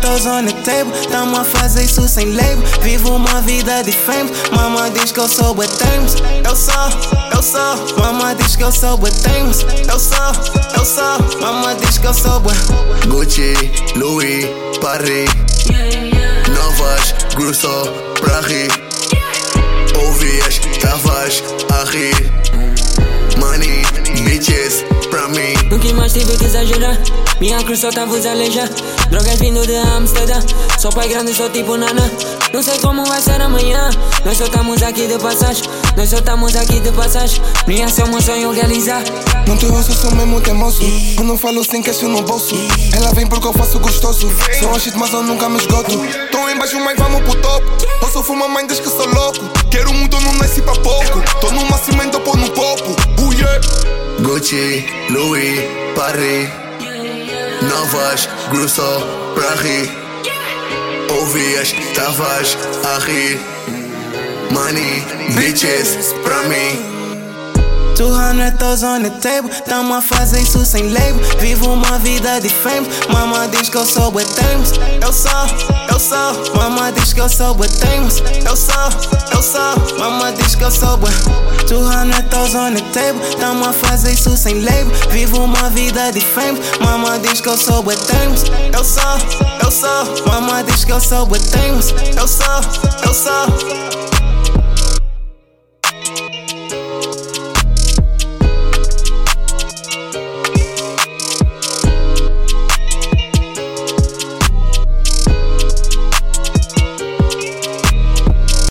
toes on the table, tamo a fazer isso sem label. Vivo uma vida de fame, mama diz que eu sou bué termos. Eu sou, eu sou, mama diz que eu sou bué termos. Eu sou, eu sou, mama diz que eu sou bué. Gucci, Louis, Paris. Novas, grosso, pra rir. Ouvias, tavas a rir. Mais tive que exagerar. Minha cruz só tá vos alejar. Drogas vindo de Amsterdã. Sou pai grande, sou tipo Nana. Não sei como vai ser amanhã. Nós só estamos aqui de passagem. Nós só estamos aqui de passagem. Minha é um sonho realizar. Não te ouço, sou mesmo teimoso. Eu não falo sem cash no bolso. Ela vem porque eu faço gostoso. Sou um shit, mas eu nunca me esgoto. Tô embaixo, mas vamos pro topo. Eu sou fuma mãe desde que sou louco. Quero muito, não nasci pra pouco. Tô Gucci, Louis, Paris. Novas, grosso, pra rir. Ouvias, tavas a rir. Money, bitches, pra mim. 200 toes on the table, tamo a fazer isso sem label. Vivo uma vida de fame, mama diz que eu sou termos. Eu sou, eu sou, mama diz que eu sou termos. Eu sou, eu sou, mama diz que eu sou bué. 200 toes on the table, tamo a fazer isso sem label. Vivo uma vida de fame, mama diz que eu sou termos. Eu sou, eu sou, mama diz que eu sou termos. Eu sou, eu sou.